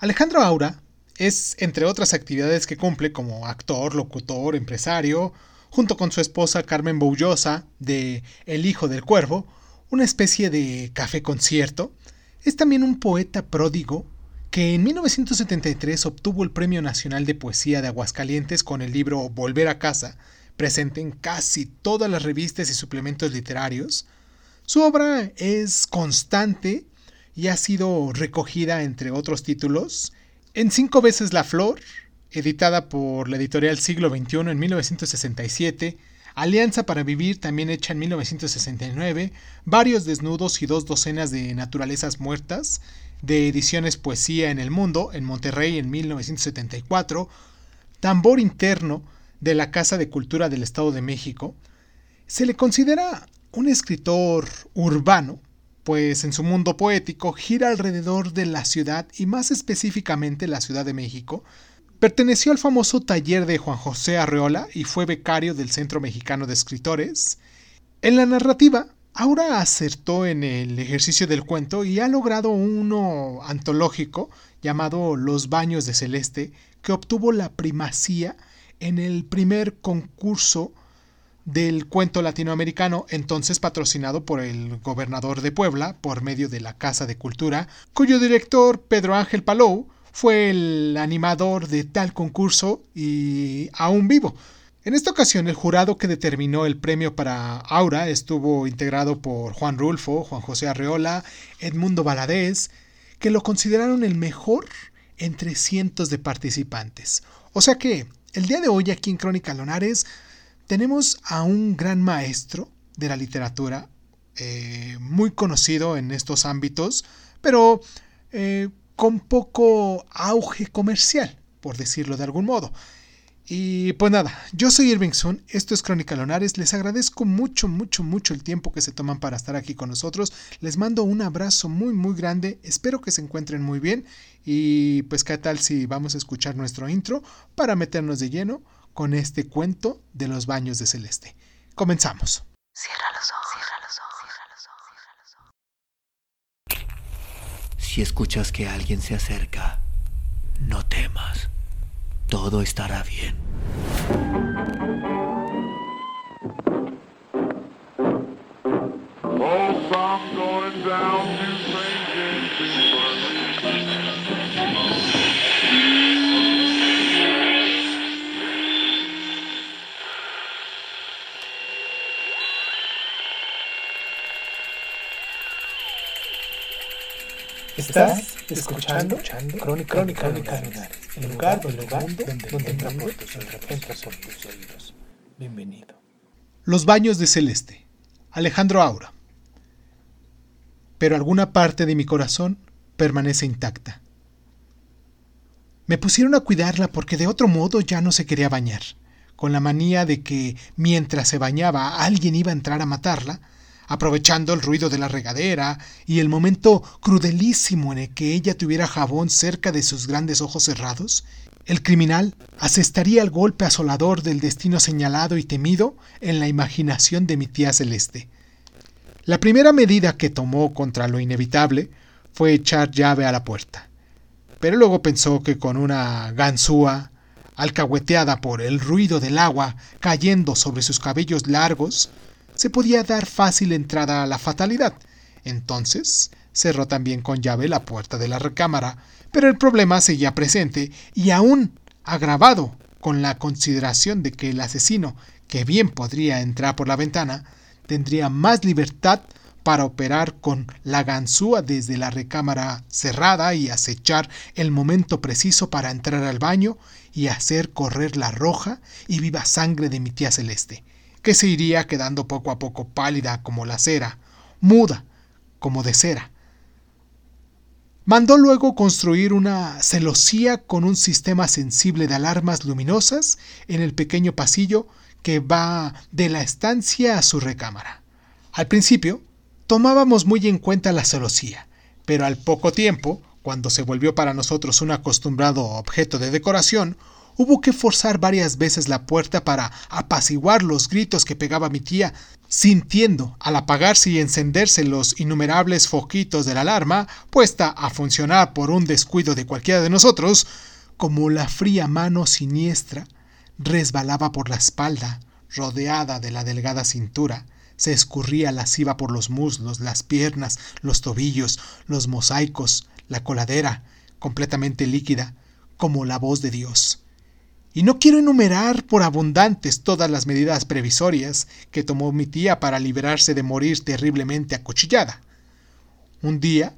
Alejandro Aura es, entre otras actividades que cumple como actor, locutor, empresario, junto con su esposa Carmen Boullosa de El Hijo del Cuervo, una especie de café concierto, es también un poeta pródigo que en 1973 obtuvo el Premio Nacional de Poesía de Aguascalientes con el libro Volver a casa, presente en casi todas las revistas y suplementos literarios. Su obra es constante y ha sido recogida, entre otros títulos, en Cinco veces la Flor, editada por la editorial Siglo XXI en 1967, Alianza para Vivir, también hecha en 1969, varios desnudos y dos docenas de naturalezas muertas, de ediciones Poesía en el Mundo, en Monterrey en 1974, Tambor Interno, de la Casa de Cultura del Estado de México, se le considera un escritor urbano, pues en su mundo poético gira alrededor de la ciudad y más específicamente la Ciudad de México, Perteneció al famoso taller de Juan José Arreola y fue becario del Centro Mexicano de Escritores. En la narrativa, Aura acertó en el ejercicio del cuento y ha logrado uno antológico llamado Los Baños de Celeste, que obtuvo la primacía en el primer concurso del cuento latinoamericano, entonces patrocinado por el gobernador de Puebla por medio de la Casa de Cultura, cuyo director Pedro Ángel Palou fue el animador de tal concurso y aún vivo. En esta ocasión el jurado que determinó el premio para Aura estuvo integrado por Juan Rulfo, Juan José Arreola, Edmundo Valadez, que lo consideraron el mejor entre cientos de participantes. O sea que el día de hoy aquí en Crónica Lonares tenemos a un gran maestro de la literatura, eh, muy conocido en estos ámbitos, pero eh, con poco auge comercial, por decirlo de algún modo. Y pues nada, yo soy Irving Sun, esto es Crónica Lonares, les agradezco mucho, mucho, mucho el tiempo que se toman para estar aquí con nosotros, les mando un abrazo muy, muy grande, espero que se encuentren muy bien y pues qué tal si vamos a escuchar nuestro intro para meternos de lleno con este cuento de los baños de Celeste. Comenzamos. Cierra los ojos. Si escuchas que alguien se acerca, no temas. Todo estará bien. Estás escuchando, Crónica, Crónica, Crónica el lugar, el lugar donde, donde, entra por tus oídos. Bienvenido. Los baños de Celeste. Alejandro Aura. Pero alguna parte de mi corazón permanece intacta. Me pusieron a cuidarla porque de otro modo ya no se quería bañar, con la manía de que mientras se bañaba alguien iba a entrar a matarla, aprovechando el ruido de la regadera y el momento crudelísimo en el que ella tuviera jabón cerca de sus grandes ojos cerrados, el criminal asestaría el golpe asolador del destino señalado y temido en la imaginación de mi tía Celeste. La primera medida que tomó contra lo inevitable fue echar llave a la puerta. Pero luego pensó que con una ganzúa, alcahueteada por el ruido del agua cayendo sobre sus cabellos largos, se podía dar fácil entrada a la fatalidad. Entonces cerró también con llave la puerta de la recámara, pero el problema seguía presente y aún agravado con la consideración de que el asesino, que bien podría entrar por la ventana, tendría más libertad para operar con la ganzúa desde la recámara cerrada y acechar el momento preciso para entrar al baño y hacer correr la roja y viva sangre de mi tía Celeste que se iría quedando poco a poco pálida como la cera, muda como de cera. Mandó luego construir una celosía con un sistema sensible de alarmas luminosas en el pequeño pasillo que va de la estancia a su recámara. Al principio, tomábamos muy en cuenta la celosía, pero al poco tiempo, cuando se volvió para nosotros un acostumbrado objeto de decoración, hubo que forzar varias veces la puerta para apaciguar los gritos que pegaba mi tía, sintiendo, al apagarse y encenderse los innumerables foquitos de la alarma, puesta a funcionar por un descuido de cualquiera de nosotros, como la fría mano siniestra resbalaba por la espalda, rodeada de la delgada cintura, se escurría lasciva por los muslos, las piernas, los tobillos, los mosaicos, la coladera, completamente líquida, como la voz de Dios. Y no quiero enumerar por abundantes todas las medidas previsorias que tomó mi tía para liberarse de morir terriblemente acuchillada. Un día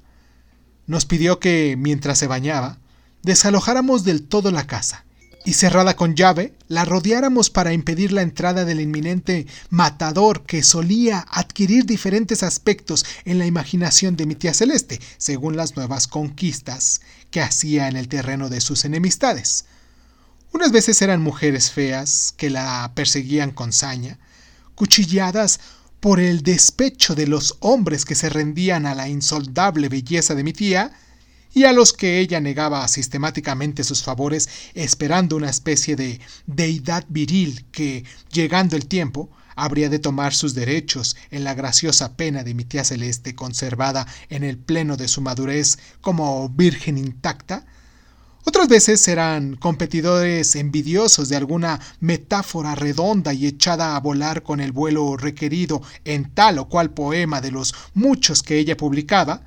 nos pidió que, mientras se bañaba, desalojáramos del todo la casa y cerrada con llave, la rodeáramos para impedir la entrada del inminente matador que solía adquirir diferentes aspectos en la imaginación de mi tía Celeste, según las nuevas conquistas que hacía en el terreno de sus enemistades. Unas veces eran mujeres feas que la perseguían con saña, cuchilladas por el despecho de los hombres que se rendían a la insoldable belleza de mi tía, y a los que ella negaba sistemáticamente sus favores esperando una especie de deidad viril que, llegando el tiempo, habría de tomar sus derechos en la graciosa pena de mi tía celeste conservada en el pleno de su madurez como virgen intacta, otras veces eran competidores envidiosos de alguna metáfora redonda y echada a volar con el vuelo requerido en tal o cual poema de los muchos que ella publicaba,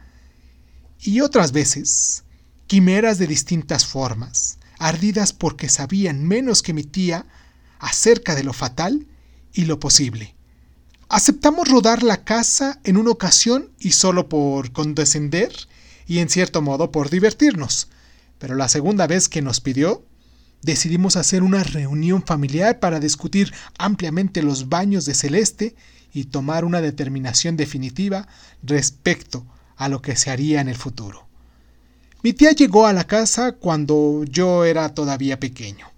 y otras veces quimeras de distintas formas, ardidas porque sabían menos que mi tía acerca de lo fatal y lo posible. Aceptamos rodar la casa en una ocasión y solo por condescender y en cierto modo por divertirnos, pero la segunda vez que nos pidió, decidimos hacer una reunión familiar para discutir ampliamente los baños de Celeste y tomar una determinación definitiva respecto a lo que se haría en el futuro. Mi tía llegó a la casa cuando yo era todavía pequeño.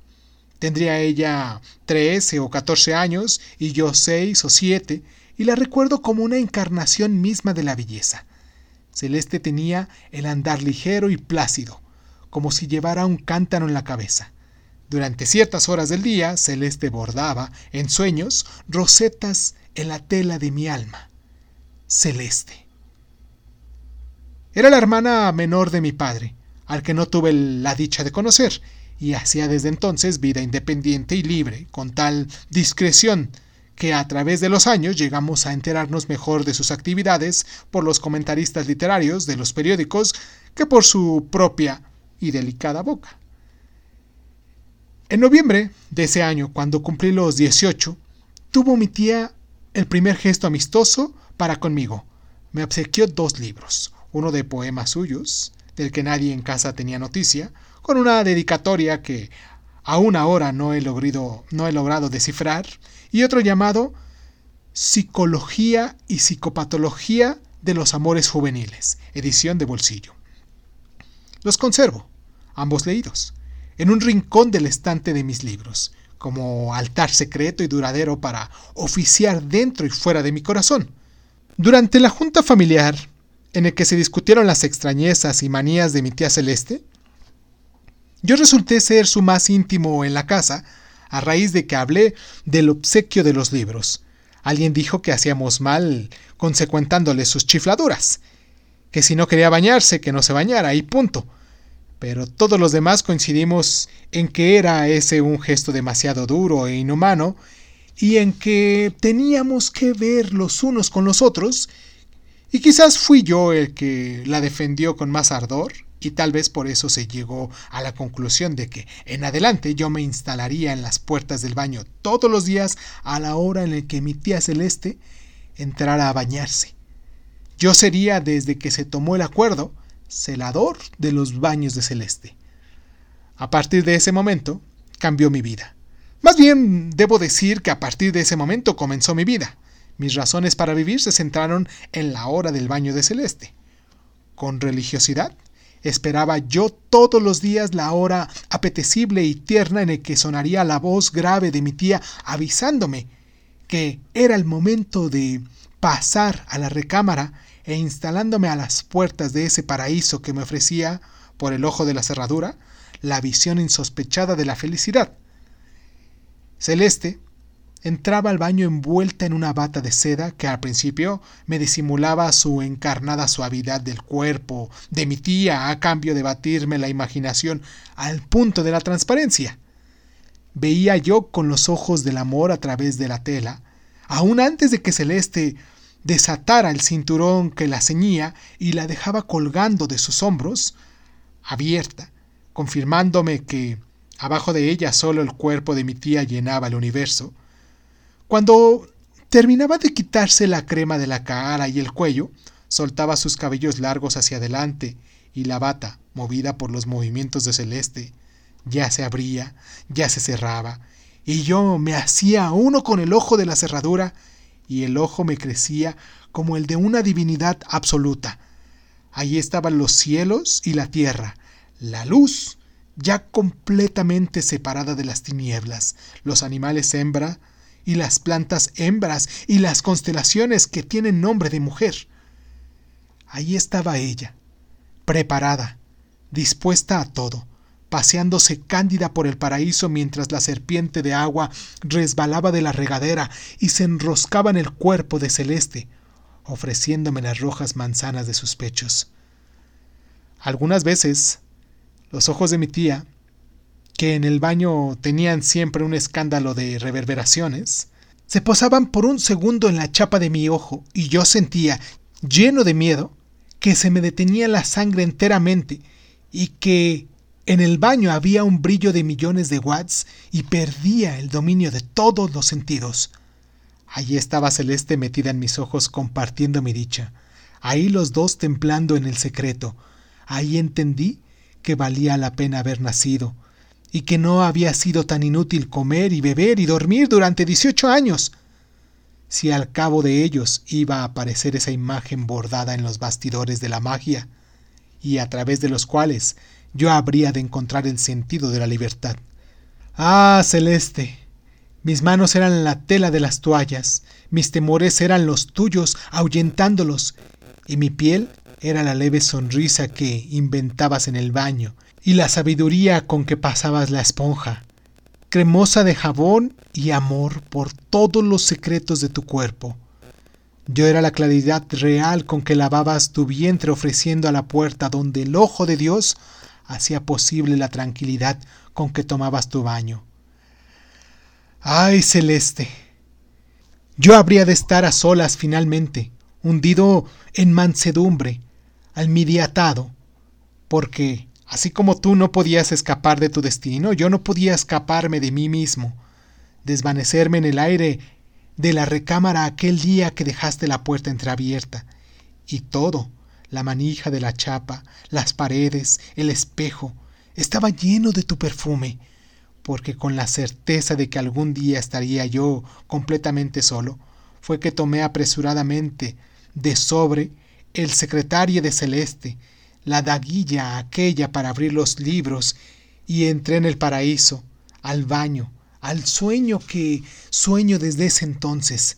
Tendría ella trece o catorce años y yo seis o siete, y la recuerdo como una encarnación misma de la belleza. Celeste tenía el andar ligero y plácido, como si llevara un cántaro en la cabeza. Durante ciertas horas del día, Celeste bordaba, en sueños, rosetas en la tela de mi alma. Celeste. Era la hermana menor de mi padre, al que no tuve la dicha de conocer, y hacía desde entonces vida independiente y libre, con tal discreción que a través de los años llegamos a enterarnos mejor de sus actividades por los comentaristas literarios de los periódicos que por su propia y delicada boca. En noviembre de ese año, cuando cumplí los 18, tuvo mi tía el primer gesto amistoso para conmigo. Me obsequió dos libros, uno de poemas suyos, del que nadie en casa tenía noticia, con una dedicatoria que aún ahora no he, logrado, no he logrado descifrar, y otro llamado Psicología y Psicopatología de los Amores Juveniles, edición de bolsillo. Los conservo, ambos leídos, en un rincón del estante de mis libros, como altar secreto y duradero para oficiar dentro y fuera de mi corazón. Durante la junta familiar en el que se discutieron las extrañezas y manías de mi tía Celeste, yo resulté ser su más íntimo en la casa, a raíz de que hablé del obsequio de los libros. Alguien dijo que hacíamos mal consecuentándole sus chifladuras, que si no quería bañarse, que no se bañara, y punto. Pero todos los demás coincidimos en que era ese un gesto demasiado duro e inhumano, y en que teníamos que ver los unos con los otros y quizás fui yo el que la defendió con más ardor, y tal vez por eso se llegó a la conclusión de que en adelante yo me instalaría en las puertas del baño todos los días a la hora en la que mi tía Celeste entrara a bañarse. Yo sería, desde que se tomó el acuerdo, celador de los baños de Celeste. A partir de ese momento, cambió mi vida. Más bien, debo decir que a partir de ese momento comenzó mi vida. Mis razones para vivir se centraron en la hora del baño de Celeste. Con religiosidad, esperaba yo todos los días la hora apetecible y tierna en el que sonaría la voz grave de mi tía avisándome que era el momento de pasar a la recámara e instalándome a las puertas de ese paraíso que me ofrecía, por el ojo de la cerradura, la visión insospechada de la felicidad. Celeste entraba al baño envuelta en una bata de seda que al principio me disimulaba su encarnada suavidad del cuerpo de mi tía a cambio de batirme la imaginación al punto de la transparencia. Veía yo con los ojos del amor a través de la tela, aún antes de que Celeste desatara el cinturón que la ceñía y la dejaba colgando de sus hombros, abierta, confirmándome que abajo de ella solo el cuerpo de mi tía llenaba el universo. Cuando terminaba de quitarse la crema de la cara y el cuello, soltaba sus cabellos largos hacia adelante y la bata, movida por los movimientos de Celeste, ya se abría, ya se cerraba, y yo me hacía uno con el ojo de la cerradura y el ojo me crecía como el de una divinidad absoluta. Allí estaban los cielos y la tierra, la luz ya completamente separada de las tinieblas, los animales hembra y las plantas hembras y las constelaciones que tienen nombre de mujer. Allí estaba ella, preparada, dispuesta a todo, paseándose cándida por el paraíso mientras la serpiente de agua resbalaba de la regadera y se enroscaba en el cuerpo de Celeste, ofreciéndome las rojas manzanas de sus pechos. Algunas veces, los ojos de mi tía, que en el baño tenían siempre un escándalo de reverberaciones, se posaban por un segundo en la chapa de mi ojo y yo sentía, lleno de miedo, que se me detenía la sangre enteramente y que en el baño había un brillo de millones de watts y perdía el dominio de todos los sentidos. Allí estaba Celeste metida en mis ojos compartiendo mi dicha. Ahí los dos templando en el secreto. Ahí entendí que valía la pena haber nacido y que no había sido tan inútil comer y beber y dormir durante 18 años. Si al cabo de ellos iba a aparecer esa imagen bordada en los bastidores de la magia, y a través de los cuales yo habría de encontrar el sentido de la libertad. Ah, celeste. Mis manos eran la tela de las toallas, mis temores eran los tuyos, ahuyentándolos, y mi piel era la leve sonrisa que inventabas en el baño, y la sabiduría con que pasabas la esponja, cremosa de jabón y amor por todos los secretos de tu cuerpo. Yo era la claridad real con que lavabas tu vientre ofreciendo a la puerta donde el ojo de Dios hacía posible la tranquilidad con que tomabas tu baño. ¡Ay, celeste! Yo habría de estar a solas finalmente, hundido en mansedumbre, almidiatado, porque, así como tú no podías escapar de tu destino, yo no podía escaparme de mí mismo, desvanecerme en el aire de la recámara aquel día que dejaste la puerta entreabierta, y todo, la manija de la chapa, las paredes, el espejo, estaba lleno de tu perfume, porque con la certeza de que algún día estaría yo completamente solo, fue que tomé apresuradamente de sobre el secretario de Celeste, la daguilla aquella para abrir los libros, y entré en el paraíso, al baño, al sueño que sueño desde ese entonces,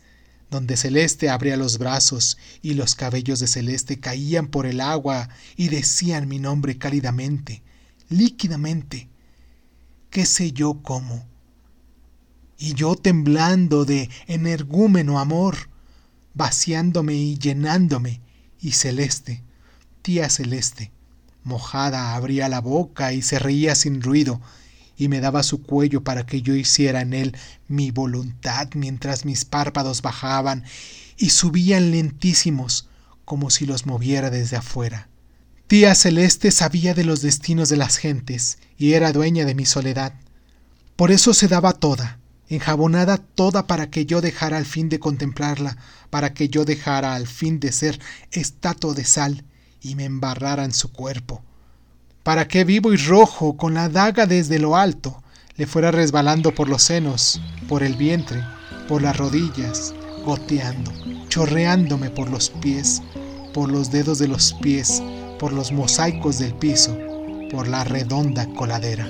donde Celeste abría los brazos y los cabellos de Celeste caían por el agua y decían mi nombre cálidamente, líquidamente, qué sé yo cómo. Y yo temblando de energúmeno amor, vaciándome y llenándome, y Celeste, tía Celeste, mojada, abría la boca y se reía sin ruido, y me daba su cuello para que yo hiciera en él mi voluntad mientras mis párpados bajaban y subían lentísimos como si los moviera desde afuera. Tía Celeste sabía de los destinos de las gentes y era dueña de mi soledad. Por eso se daba toda, enjabonada toda para que yo dejara al fin de contemplarla, para que yo dejara al fin de ser estatua de sal y me embarrara en su cuerpo para que vivo y rojo, con la daga desde lo alto, le fuera resbalando por los senos, por el vientre, por las rodillas, goteando, chorreándome por los pies, por los dedos de los pies, por los mosaicos del piso, por la redonda coladera.